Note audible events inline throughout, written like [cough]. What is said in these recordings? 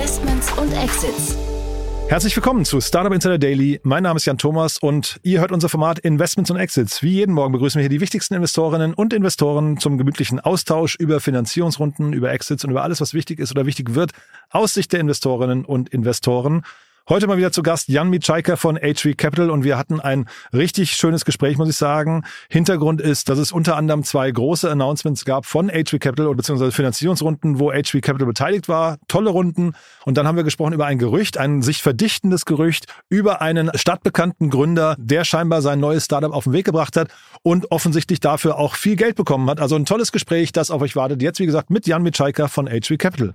Investments und Exits. Herzlich willkommen zu Startup Insider Daily. Mein Name ist Jan Thomas und ihr hört unser Format Investments und Exits. Wie jeden Morgen begrüßen wir hier die wichtigsten Investorinnen und Investoren zum gemütlichen Austausch über Finanzierungsrunden, über Exits und über alles, was wichtig ist oder wichtig wird aus Sicht der Investorinnen und Investoren. Heute mal wieder zu Gast Jan Mitschaiker von HV Capital und wir hatten ein richtig schönes Gespräch, muss ich sagen. Hintergrund ist, dass es unter anderem zwei große Announcements gab von HV Capital oder beziehungsweise Finanzierungsrunden, wo HV Capital beteiligt war. Tolle Runden. Und dann haben wir gesprochen über ein Gerücht, ein sich verdichtendes Gerücht über einen stadtbekannten Gründer, der scheinbar sein neues Startup auf den Weg gebracht hat und offensichtlich dafür auch viel Geld bekommen hat. Also ein tolles Gespräch, das auf euch wartet. Jetzt, wie gesagt, mit Jan Mitschaiker von HV Capital.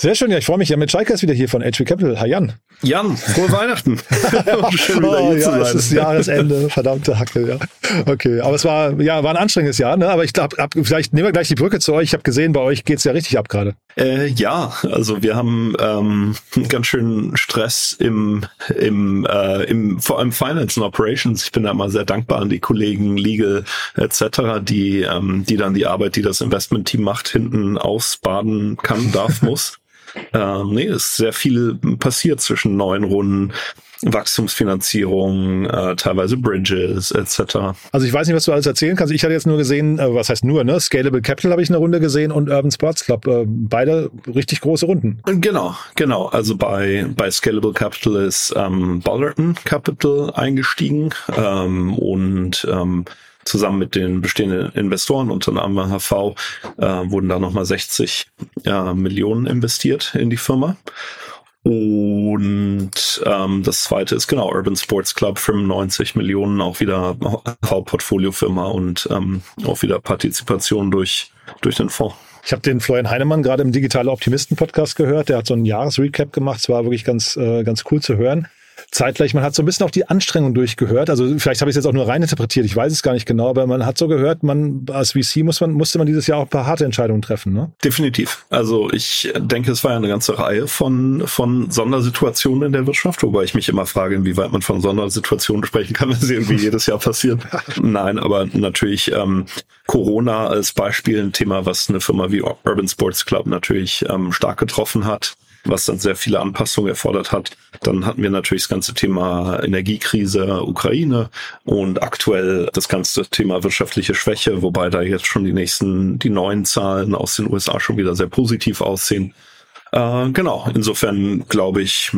Sehr schön, ja, ich freue mich. Ja, mit Schalke ist wieder hier von HV Capital. Hi Jan. Jan, frohe Weihnachten. [laughs] [laughs] Schön wieder oh, hier ja, zu sein. Es ist Jahresende, verdammte Hacke, ja. Okay, aber es war, ja, war ein anstrengendes Jahr, ne? Aber ich glaube, vielleicht nehmen wir gleich die Brücke zu euch. Ich habe gesehen, bei euch geht's ja richtig ab gerade. Äh, ja, also wir haben ähm, [laughs] ganz schön Stress im, im, äh, im, vor allem Finance and Operations. Ich bin da mal sehr dankbar an die Kollegen Legal etc., die, ähm, die dann die Arbeit, die das Investment-Team macht, hinten ausbaden kann, darf, muss. Ähm, nee, ist sehr viel passiert zwischen neuen Runden. Wachstumsfinanzierung, äh, teilweise Bridges etc. Also ich weiß nicht, was du alles erzählen kannst. Ich hatte jetzt nur gesehen, äh, was heißt nur, ne? Scalable Capital habe ich eine Runde gesehen und Urban Sports Club. Äh, beide richtig große Runden. Genau, genau. Also bei, bei Scalable Capital ist ähm, Ballerton Capital eingestiegen ähm, und ähm, zusammen mit den bestehenden Investoren, unter anderem HV, äh, wurden da nochmal 60 äh, Millionen investiert in die Firma. Und ähm, das zweite ist genau Urban Sports Club, 95 Millionen, auch wieder Hauptportfoliofirma und ähm, auch wieder Partizipation durch, durch den Fonds. Ich habe den Florian Heinemann gerade im Digitale Optimisten Podcast gehört. Der hat so einen Jahresrecap gemacht. Es war wirklich ganz, äh, ganz cool zu hören zeitgleich, man hat so ein bisschen auch die Anstrengung durchgehört. Also vielleicht habe ich es jetzt auch nur rein interpretiert, ich weiß es gar nicht genau, aber man hat so gehört, man als VC muss man, musste man dieses Jahr auch ein paar harte Entscheidungen treffen, ne? Definitiv. Also ich denke, es war ja eine ganze Reihe von, von Sondersituationen in der Wirtschaft, wobei ich mich immer frage, inwieweit man von Sondersituationen sprechen kann, [laughs] wenn sie irgendwie jedes Jahr passieren. Nein, aber natürlich ähm, Corona als Beispiel ein Thema, was eine Firma wie Urban Sports Club natürlich ähm, stark getroffen hat was dann sehr viele Anpassungen erfordert hat. Dann hatten wir natürlich das ganze Thema Energiekrise, Ukraine und aktuell das ganze Thema wirtschaftliche Schwäche, wobei da jetzt schon die nächsten, die neuen Zahlen aus den USA schon wieder sehr positiv aussehen. Äh, genau, insofern glaube ich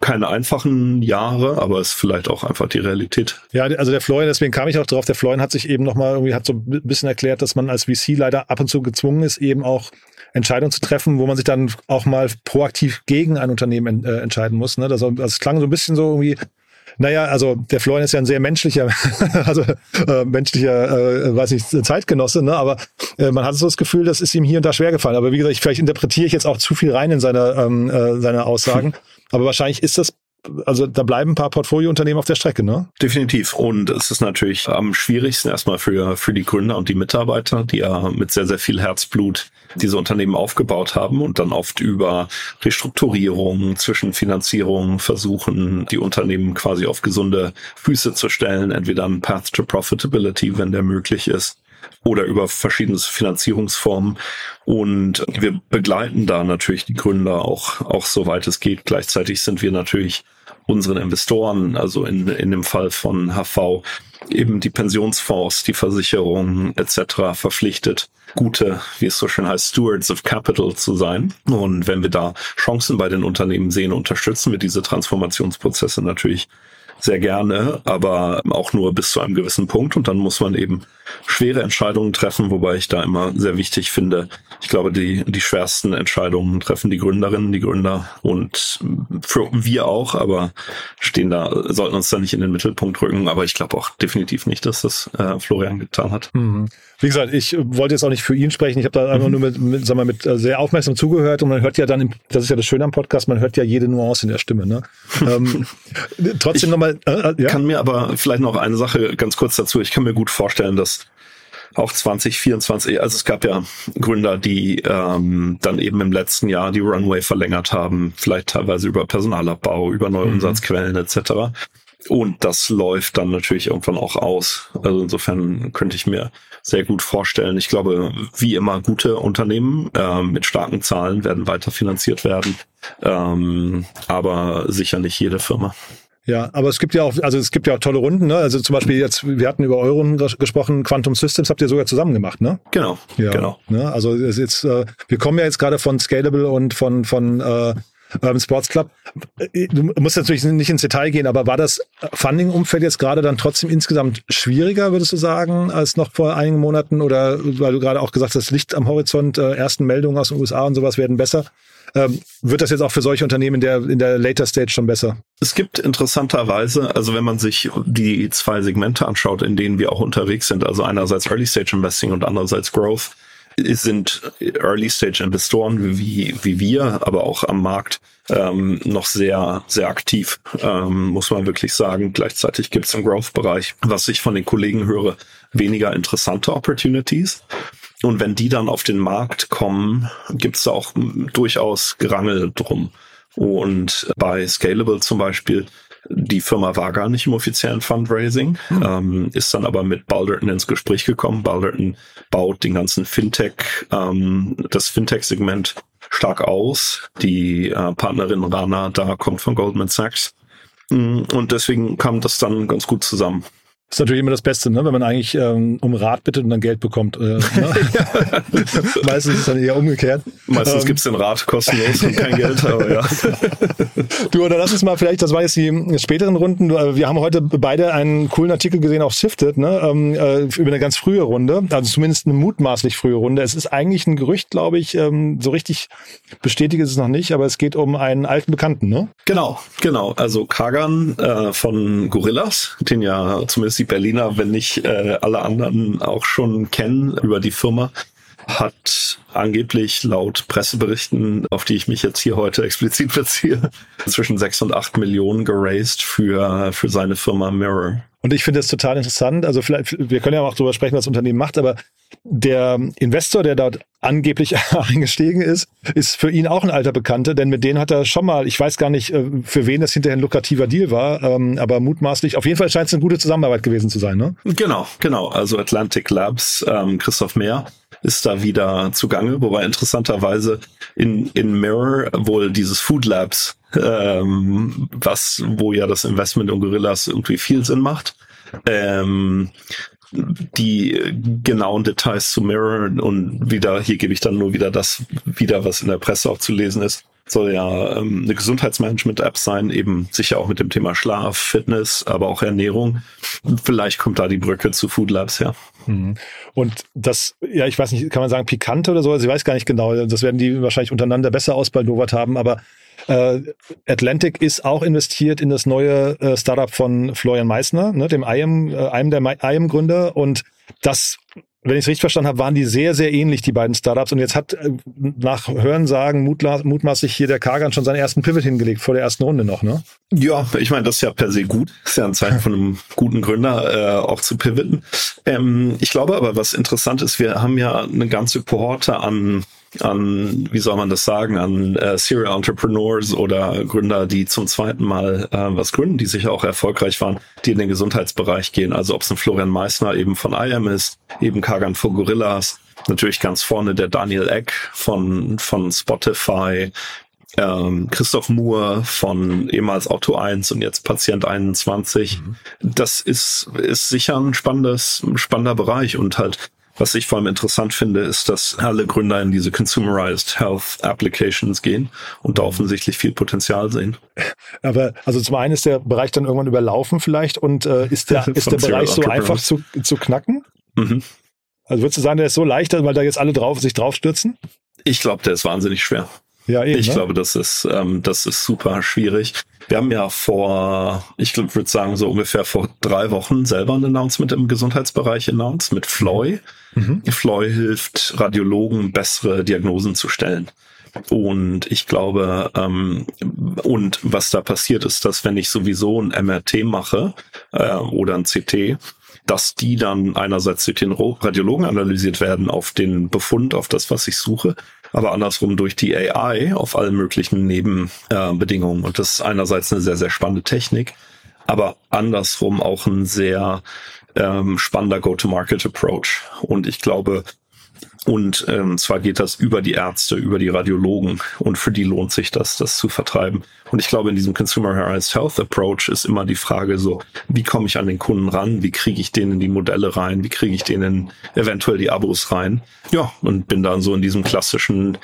keine einfachen Jahre, aber es ist vielleicht auch einfach die Realität. Ja, also der Florian, deswegen kam ich auch drauf, der Florian hat sich eben nochmal irgendwie, hat so ein bisschen erklärt, dass man als VC leider ab und zu gezwungen ist, eben auch Entscheidungen zu treffen, wo man sich dann auch mal proaktiv gegen ein Unternehmen äh, entscheiden muss. Ne? Das, das klang so ein bisschen so irgendwie, naja, also der Florian ist ja ein sehr menschlicher, [laughs] also äh, menschlicher, äh, weiß nicht, Zeitgenosse, ne? aber äh, man hat so das Gefühl, das ist ihm hier und da schwer gefallen. Aber wie gesagt, ich, vielleicht interpretiere ich jetzt auch zu viel rein in seine, ähm, äh, seine Aussagen. Aber wahrscheinlich ist das also da bleiben ein paar Portfoliounternehmen auf der Strecke, ne? Definitiv. Und es ist natürlich am schwierigsten erstmal für, für die Gründer und die Mitarbeiter, die ja mit sehr, sehr viel Herzblut diese Unternehmen aufgebaut haben und dann oft über Restrukturierung, Zwischenfinanzierung versuchen, die Unternehmen quasi auf gesunde Füße zu stellen, entweder ein Path to Profitability, wenn der möglich ist, oder über verschiedene Finanzierungsformen. Und wir begleiten da natürlich die Gründer auch, auch soweit es geht. Gleichzeitig sind wir natürlich unseren Investoren, also in, in dem Fall von HV, eben die Pensionsfonds, die Versicherungen etc. verpflichtet, gute, wie es so schön heißt, Stewards of Capital zu sein. Und wenn wir da Chancen bei den Unternehmen sehen, unterstützen wir diese Transformationsprozesse natürlich sehr gerne, aber auch nur bis zu einem gewissen Punkt. Und dann muss man eben schwere Entscheidungen treffen, wobei ich da immer sehr wichtig finde. Ich glaube, die, die schwersten Entscheidungen treffen die Gründerinnen, die Gründer und für wir auch, aber stehen da, sollten uns da nicht in den Mittelpunkt rücken. Aber ich glaube auch definitiv nicht, dass das äh, Florian getan hat. Mhm. Wie gesagt, ich wollte jetzt auch nicht für ihn sprechen. Ich habe da einfach mhm. nur mit, mit, sag mal, mit äh, sehr aufmerksam zugehört und man hört ja dann, im, das ist ja das Schöne am Podcast, man hört ja jede Nuance in der Stimme. Ne? [laughs] ähm, trotzdem nochmal. Äh, äh, ja? kann mir aber vielleicht noch eine Sache ganz kurz dazu. Ich kann mir gut vorstellen, dass auch 2024, also es gab ja Gründer, die ähm, dann eben im letzten Jahr die Runway verlängert haben, vielleicht teilweise über Personalabbau, über neue mhm. Umsatzquellen etc. Und das läuft dann natürlich irgendwann auch aus. Also insofern könnte ich mir sehr gut vorstellen. Ich glaube, wie immer, gute Unternehmen äh, mit starken Zahlen werden weiter finanziert werden. Ähm, aber sicher nicht jede Firma. Ja, aber es gibt ja auch, also es gibt ja auch tolle Runden, ne? Also zum Beispiel jetzt, wir hatten über Euron gesprochen, Quantum Systems habt ihr sogar zusammen gemacht, ne? Genau, ja, genau. Ne? Also es ist jetzt, äh, wir kommen ja jetzt gerade von Scalable und von von äh, Urban Sports Club. Du musst natürlich nicht ins Detail gehen, aber war das Funding-Umfeld jetzt gerade dann trotzdem insgesamt schwieriger, würdest du sagen, als noch vor einigen Monaten? Oder weil du gerade auch gesagt hast, Licht am Horizont, äh, ersten Meldungen aus den USA und sowas werden besser. Ähm, wird das jetzt auch für solche Unternehmen in der, in der Later Stage schon besser? Es gibt interessanterweise, also wenn man sich die zwei Segmente anschaut, in denen wir auch unterwegs sind, also einerseits Early Stage Investing und andererseits Growth, sind Early-Stage-Investoren wie, wie wir, aber auch am Markt ähm, noch sehr, sehr aktiv, ähm, muss man wirklich sagen. Gleichzeitig gibt es im Growth-Bereich, was ich von den Kollegen höre, weniger interessante Opportunities. Und wenn die dann auf den Markt kommen, gibt es da auch durchaus Gerangel drum. Und bei Scalable zum Beispiel die Firma war gar nicht im offiziellen Fundraising, mhm. ähm, ist dann aber mit Balderton ins Gespräch gekommen. Balderton baut den ganzen Fintech, ähm, das Fintech-Segment stark aus. Die äh, Partnerin Rana da kommt von Goldman Sachs. Mm, und deswegen kam das dann ganz gut zusammen. Das ist natürlich immer das Beste, ne? wenn man eigentlich ähm, um Rat bittet und dann Geld bekommt. Äh, ne? [laughs] Meistens ist es dann eher umgekehrt. Meistens ähm, gibt's den Rat kostenlos und kein Geld, aber ja. [laughs] du, oder lass uns mal vielleicht, das war jetzt die späteren Runden, äh, wir haben heute beide einen coolen Artikel gesehen auf Sifted, ne? ähm, äh, über eine ganz frühe Runde, also zumindest eine mutmaßlich frühe Runde. Es ist eigentlich ein Gerücht, glaube ich, ähm, so richtig bestätigt ist es noch nicht, aber es geht um einen alten Bekannten, ne? Genau, genau. Also Kagan äh, von Gorillas, den ja zumindest die Berliner, wenn nicht äh, alle anderen auch schon kennen über die Firma, hat angeblich laut Presseberichten, auf die ich mich jetzt hier heute explizit [laughs] beziehe, zwischen sechs und acht Millionen geraced für, für seine Firma Mirror. Und ich finde das total interessant. Also vielleicht, wir können ja auch darüber sprechen, was das Unternehmen macht, aber der Investor, der dort angeblich [laughs] eingestiegen ist, ist für ihn auch ein alter Bekannter, denn mit denen hat er schon mal, ich weiß gar nicht, äh, für wen das hinterher ein lukrativer Deal war, ähm, aber mutmaßlich, auf jeden Fall scheint es eine gute Zusammenarbeit gewesen zu sein, ne? Genau, genau. Also Atlantic Labs, ähm, Christoph Mehr ist da wieder zugange, wobei interessanterweise in, in Mirror wohl dieses Food Labs, ähm, was, wo ja das Investment in Gorillas irgendwie viel Sinn macht, ähm, die genauen Details zu Mirror und wieder, hier gebe ich dann nur wieder das wieder, was in der Presse auch zu lesen ist, soll ja ähm, eine Gesundheitsmanagement-App sein, eben sicher auch mit dem Thema Schlaf, Fitness, aber auch Ernährung. Vielleicht kommt da die Brücke zu Food Labs her. Mhm. Und das, ja, ich weiß nicht, kann man sagen pikante oder so? Also ich weiß gar nicht genau. Das werden die wahrscheinlich untereinander besser ausbaldowert haben, aber äh, Atlantic ist auch investiert in das neue äh, Startup von Florian Meissner, ne, dem IAM, äh, einem der IAM-Gründer. Und das, wenn ich es richtig verstanden habe, waren die sehr, sehr ähnlich, die beiden Startups. Und jetzt hat äh, nach Hörensagen mutmaßlich hier der Kagan schon seinen ersten Pivot hingelegt, vor der ersten Runde noch, ne? Ja, ich meine, das ist ja per se gut. Das ist ja ein Zeichen von einem [laughs] guten Gründer, äh, auch zu pivoten. Ähm, ich glaube aber, was interessant ist, wir haben ja eine ganze Kohorte an an, wie soll man das sagen, an äh, Serial Entrepreneurs oder Gründer, die zum zweiten Mal äh, was gründen, die sicher auch erfolgreich waren, die in den Gesundheitsbereich gehen. Also ob es ein Florian Meissner eben von IAM ist, eben Kagan von Gorillas, natürlich ganz vorne der Daniel Eck von, von Spotify, ähm, Christoph Moore von ehemals Auto 1 und jetzt Patient 21. Mhm. Das ist, ist sicher ein spannendes, spannender Bereich und halt was ich vor allem interessant finde, ist, dass alle Gründer in diese Consumerized Health Applications gehen und da offensichtlich viel Potenzial sehen. Aber also zum einen ist der Bereich dann irgendwann überlaufen vielleicht und äh, ist der, ist der Bereich so einfach zu, zu knacken? Mhm. Also würdest du sagen, der ist so leichter, weil da jetzt alle drauf sich draufstürzen? Ich glaube, der ist wahnsinnig schwer. Ja, eben, ich ne? glaube, das ist, ähm, das ist super schwierig. Wir haben ja vor, ich würde sagen, so ungefähr vor drei Wochen selber ein Announcement im Gesundheitsbereich announced mit Floy. Mhm. Floy hilft Radiologen, bessere Diagnosen zu stellen. Und ich glaube, ähm, und was da passiert ist, dass wenn ich sowieso ein MRT mache äh, oder ein CT, dass die dann einerseits durch den Radiologen analysiert werden auf den Befund, auf das, was ich suche, aber andersrum durch die AI auf allen möglichen Nebenbedingungen. Äh, und das ist einerseits eine sehr, sehr spannende Technik. aber andersrum auch ein sehr ähm, spannender Go-to-Market-Approach. Und ich glaube, und ähm, zwar geht das über die Ärzte, über die Radiologen und für die lohnt sich das, das zu vertreiben. Und ich glaube, in diesem Consumerized Health Approach ist immer die Frage so, wie komme ich an den Kunden ran? Wie kriege ich denen die Modelle rein? Wie kriege ich denen eventuell die Abos rein? Ja, und bin dann so in diesem klassischen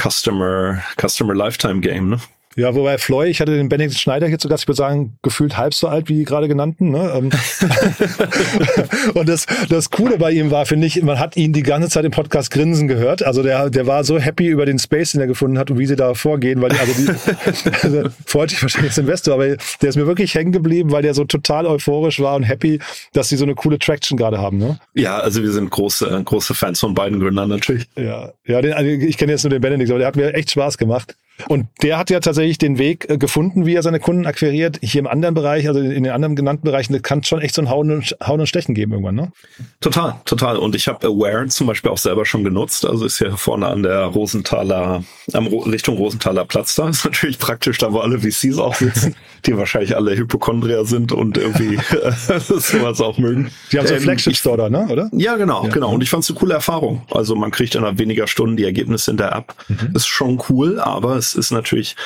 Customer, Customer Lifetime Game, ne? Ja, wobei Floy, ich hatte den Benedikt Schneider hier zu Gast, ich würde sagen, gefühlt halb so alt wie die gerade genannten. Ne? Ähm, [laughs] und das, das Coole bei ihm war, finde ich, man hat ihn die ganze Zeit im Podcast grinsen gehört. Also der, der war so happy über den Space, den er gefunden hat und wie sie da vorgehen, weil die, also die, [laughs] also, freut sich wahrscheinlich als Investor, aber der ist mir wirklich hängen geblieben, weil der so total euphorisch war und happy, dass sie so eine coole Traction gerade haben. Ne? Ja, also wir sind große, große Fans von beiden Gründern natürlich. Ja, ja den, also ich kenne jetzt nur den Benedikt, aber der hat mir echt Spaß gemacht. Und der hat ja tatsächlich den Weg äh, gefunden, wie er seine Kunden akquiriert. Hier im anderen Bereich, also in den anderen genannten Bereichen, da kann es schon echt so ein Hauen und, Hauen und Stechen geben irgendwann, ne? Total, total. Und ich habe Aware zum Beispiel auch selber schon genutzt. Also ist ja vorne an der Rosenthaler, am Richtung Rosenthaler Platz da. [laughs] Ist natürlich praktisch, da wo alle VCs auch sitzen, [laughs] die wahrscheinlich alle Hypochondrier sind und irgendwie [laughs] sowas auch mögen. Die haben so ein ähm, Flagship Store da, ne? Oder? Ja, genau, ja. genau. Und ich fand es eine coole Erfahrung. Also man kriegt innerhalb weniger Stunden die Ergebnisse in der App. Mhm. Ist schon cool, aber es ist natürlich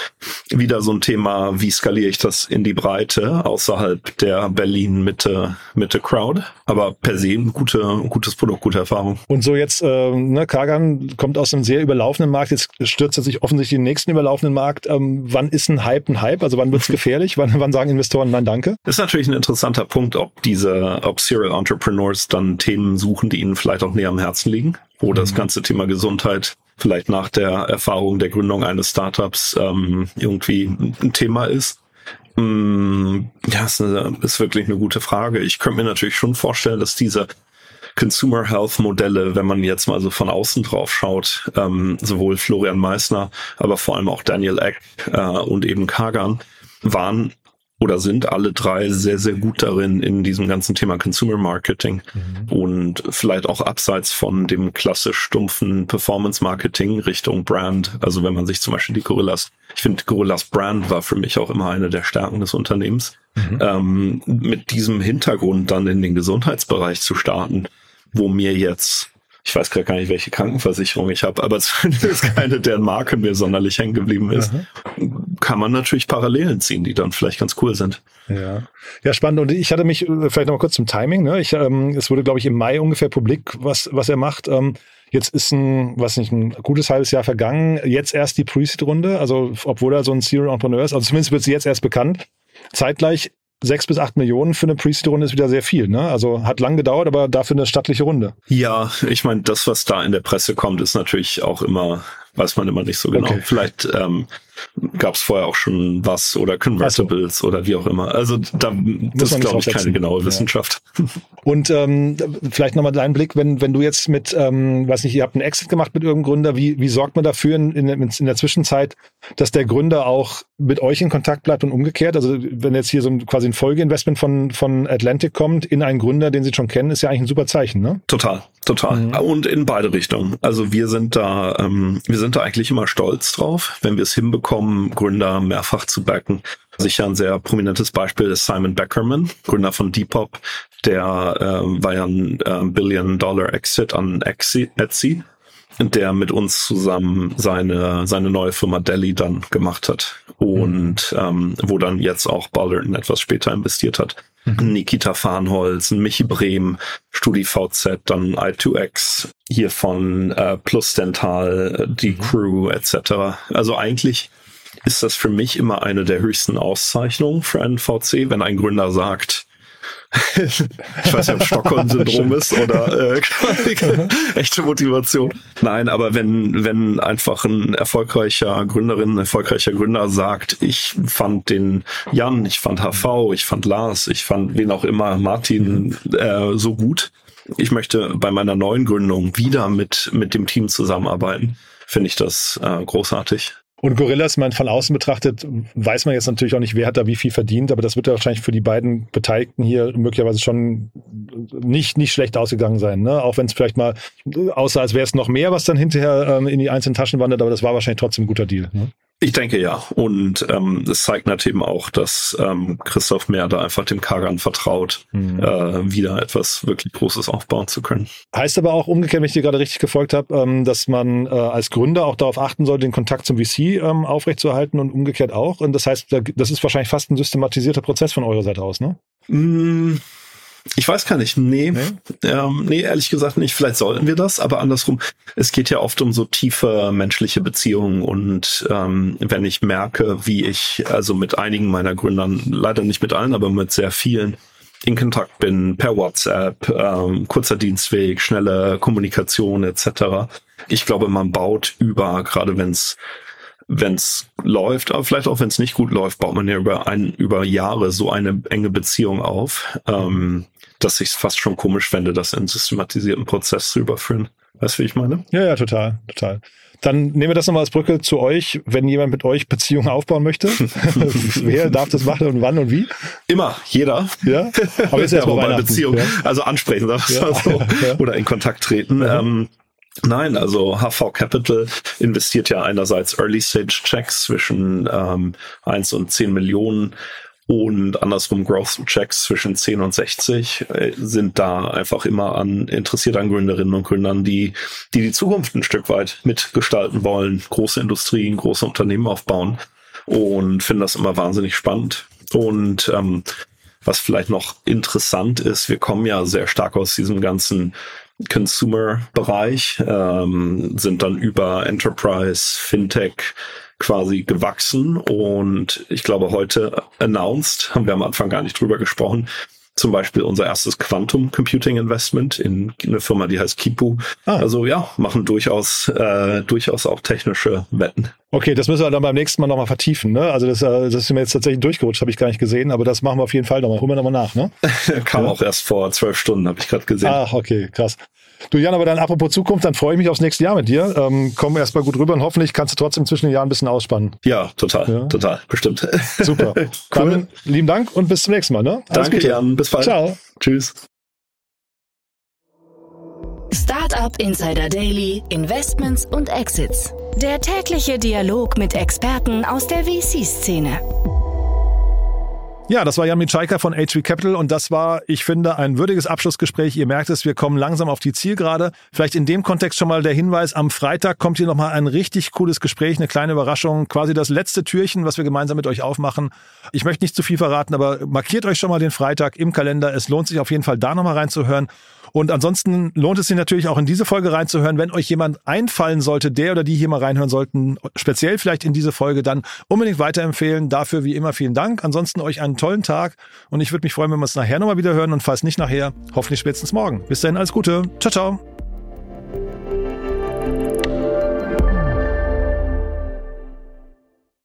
wieder so ein Thema, wie skaliere ich das in die Breite außerhalb der Berlin-Mitte Mitte Crowd. Aber per se ein gute, gutes Produkt, gute Erfahrung. Und so jetzt, äh, ne, Kagan kommt aus einem sehr überlaufenden Markt, jetzt stürzt er sich offensichtlich in den nächsten überlaufenden Markt. Ähm, wann ist ein Hype ein Hype? Also wann wird es [laughs] gefährlich? wann, wann sagen Investoren nein, danke? Das ist natürlich ein interessanter Punkt, ob diese, ob Serial Entrepreneurs dann Themen suchen, die ihnen vielleicht auch näher am Herzen liegen, wo mhm. das ganze Thema Gesundheit vielleicht nach der Erfahrung der Gründung eines Startups ähm, irgendwie ein Thema ist. Mm, ja, ist, ist wirklich eine gute Frage. Ich könnte mir natürlich schon vorstellen, dass diese Consumer Health Modelle, wenn man jetzt mal so von außen drauf schaut, ähm, sowohl Florian Meissner, aber vor allem auch Daniel Eck äh, und eben Kagan, waren oder sind alle drei sehr, sehr gut darin in diesem ganzen Thema Consumer Marketing mhm. und vielleicht auch abseits von dem klassisch stumpfen Performance Marketing Richtung Brand. Also wenn man sich zum Beispiel die Gorillas, ich finde Gorillas Brand war für mich auch immer eine der Stärken des Unternehmens. Mhm. Ähm, mit diesem Hintergrund dann in den Gesundheitsbereich zu starten, wo mir jetzt ich weiß gar nicht, welche Krankenversicherung ich habe, aber [laughs] zumindest keine, deren Marke mir sonderlich hängen geblieben ist, mhm. Kann man natürlich Parallelen ziehen, die dann vielleicht ganz cool sind. Ja, ja spannend. Und ich hatte mich äh, vielleicht noch mal kurz zum Timing. Ne? Ich, ähm, es wurde, glaube ich, im Mai ungefähr publik, was was er macht. Ähm, Jetzt ist ein, was nicht, ein gutes halbes Jahr vergangen. Jetzt erst die Pre-Seed-Runde. Also, obwohl er so ein Serial Entrepreneur ist. Also zumindest wird sie jetzt erst bekannt. Zeitgleich sechs bis acht Millionen für eine Pre-Seed-Runde ist wieder sehr viel. Ne? Also hat lang gedauert, aber dafür eine stattliche Runde. Ja, ich meine, das, was da in der Presse kommt, ist natürlich auch immer weiß man immer nicht so genau. Okay. Vielleicht ähm, gab es vorher auch schon was oder Convertibles so. oder wie auch immer. Also da, das ist, glaube ich, keine genaue ja. Wissenschaft. [laughs] Und ähm, vielleicht nochmal dein Blick, wenn, wenn du jetzt mit, ähm, weiß nicht, ihr habt einen Exit gemacht mit irgendeinem Gründer, wie, wie sorgt man dafür in, in, in der Zwischenzeit, dass der Gründer auch mit euch in Kontakt bleibt und umgekehrt? Also wenn jetzt hier so ein, quasi ein Folgeinvestment von, von Atlantic kommt in einen Gründer, den sie schon kennen, ist ja eigentlich ein super Zeichen, ne? Total, total. Mhm. Und in beide Richtungen. Also wir sind da, ähm, wir sind da eigentlich immer stolz drauf, wenn wir es hinbekommen, Gründer mehrfach zu backen. Sicher ein sehr prominentes Beispiel ist Simon Beckerman, Gründer von Depop. Der äh, war ja ein äh, Billion-Dollar-Exit an Etsy, der mit uns zusammen seine, seine neue Firma Delhi dann gemacht hat. Und ähm, wo dann jetzt auch Ballerton etwas später investiert hat. Mhm. Nikita Farnholz, Michi Brehm, StudiVZ, dann I2X, hier von äh, Plus Dental, die mhm. Crew etc. Also eigentlich ist das für mich immer eine der höchsten Auszeichnungen für einen VC, wenn ein Gründer sagt, [laughs] ich weiß nicht, ob Stockholm-Syndrom [laughs] ist oder äh, [laughs] echte Motivation. Nein, aber wenn, wenn einfach ein erfolgreicher Gründerin, ein erfolgreicher Gründer sagt, ich fand den Jan, ich fand HV, ich fand Lars, ich fand wen auch immer, Martin äh, so gut. Ich möchte bei meiner neuen Gründung wieder mit, mit dem Team zusammenarbeiten. Finde ich das äh, großartig. Und Gorillas, man von außen betrachtet, weiß man jetzt natürlich auch nicht, wer hat da wie viel verdient, aber das wird ja wahrscheinlich für die beiden Beteiligten hier möglicherweise schon nicht, nicht schlecht ausgegangen sein. Ne? Auch wenn es vielleicht mal aussah, als wäre es noch mehr, was dann hinterher ähm, in die einzelnen Taschen wandert, aber das war wahrscheinlich trotzdem ein guter Deal. Ne? Ich denke ja. Und ähm, es zeigt natürlich auch, dass ähm, Christoph Mehr da einfach dem Kagan vertraut, mhm. äh, wieder etwas wirklich Großes aufbauen zu können. Heißt aber auch umgekehrt, wenn ich dir gerade richtig gefolgt habe, ähm, dass man äh, als Gründer auch darauf achten soll, den Kontakt zum VC ähm, aufrechtzuerhalten und umgekehrt auch. Und das heißt, das ist wahrscheinlich fast ein systematisierter Prozess von eurer Seite aus, ne? Mm. Ich weiß gar nicht. Nee, nee? Ähm, nee, ehrlich gesagt nicht. Vielleicht sollten wir das, aber andersrum. Es geht ja oft um so tiefe menschliche Beziehungen und ähm, wenn ich merke, wie ich also mit einigen meiner Gründern, leider nicht mit allen, aber mit sehr vielen in Kontakt bin, per WhatsApp, ähm, kurzer Dienstweg, schnelle Kommunikation etc. Ich glaube, man baut über, gerade wenn es wenn es läuft, aber vielleicht auch wenn es nicht gut läuft, baut man ja über ein, über Jahre so eine enge Beziehung auf, ähm, dass ich es fast schon komisch fände, das in systematisierten Prozess zu überführen. Weißt du, wie ich meine? Ja, ja, total, total. Dann nehmen wir das nochmal als Brücke zu euch, wenn jemand mit euch Beziehungen aufbauen möchte. [laughs] Wer darf das machen und wann und wie? Immer, jeder. Ja, aber jetzt [laughs] erstmal ja, Beziehung, ja. also ansprechen, ja. so. [laughs] oder in Kontakt treten. Mhm. Ähm, Nein, also HV Capital investiert ja einerseits Early Stage Checks zwischen ähm, 1 und 10 Millionen und andersrum Growth Checks zwischen 10 und 60 äh, sind da einfach immer an interessiert an Gründerinnen und Gründern, die, die die Zukunft ein Stück weit mitgestalten wollen, große Industrien, große Unternehmen aufbauen und finden das immer wahnsinnig spannend. Und ähm, was vielleicht noch interessant ist, wir kommen ja sehr stark aus diesem ganzen Consumer-Bereich, ähm, sind dann über Enterprise, Fintech quasi gewachsen und ich glaube heute announced, haben wir am Anfang gar nicht drüber gesprochen, zum Beispiel unser erstes Quantum Computing Investment in eine Firma, die heißt Kipu. Ah. Also ja, machen durchaus äh, durchaus auch technische Wetten. Okay, das müssen wir dann beim nächsten Mal nochmal vertiefen. Ne? Also das, äh, das ist mir jetzt tatsächlich durchgerutscht, habe ich gar nicht gesehen, aber das machen wir auf jeden Fall nochmal. Holen wir nochmal nach. Ne? [laughs] Kam ja. auch erst vor zwölf Stunden, habe ich gerade gesehen. Ach, okay, krass. Du Jan, aber dann apropos Zukunft, dann freue ich mich aufs nächste Jahr mit dir. Ähm, komm erstmal gut rüber und hoffentlich kannst du trotzdem zwischen den Jahren ein bisschen ausspannen. Ja, total, ja. total, bestimmt. [laughs] Super. cool. Dann lieben Dank und bis zum nächsten Mal. Ne? Alles Danke, Gute. Jan. Bis bald. Ciao. Tschüss. Startup Insider Daily, Investments und Exits. Der tägliche Dialog mit Experten aus der VC-Szene. Ja, das war Jan Mitschaiker von HV Capital und das war, ich finde, ein würdiges Abschlussgespräch. Ihr merkt es, wir kommen langsam auf die Zielgerade. Vielleicht in dem Kontext schon mal der Hinweis, am Freitag kommt hier nochmal ein richtig cooles Gespräch, eine kleine Überraschung, quasi das letzte Türchen, was wir gemeinsam mit euch aufmachen. Ich möchte nicht zu viel verraten, aber markiert euch schon mal den Freitag im Kalender. Es lohnt sich auf jeden Fall da nochmal reinzuhören. Und ansonsten lohnt es sich natürlich auch in diese Folge reinzuhören. Wenn euch jemand einfallen sollte, der oder die hier mal reinhören sollten, speziell vielleicht in diese Folge, dann unbedingt weiterempfehlen. Dafür wie immer vielen Dank. Ansonsten euch einen tollen Tag und ich würde mich freuen, wenn wir uns nachher nochmal wieder hören und falls nicht nachher, hoffentlich spätestens morgen. Bis dahin, alles Gute. Ciao, ciao.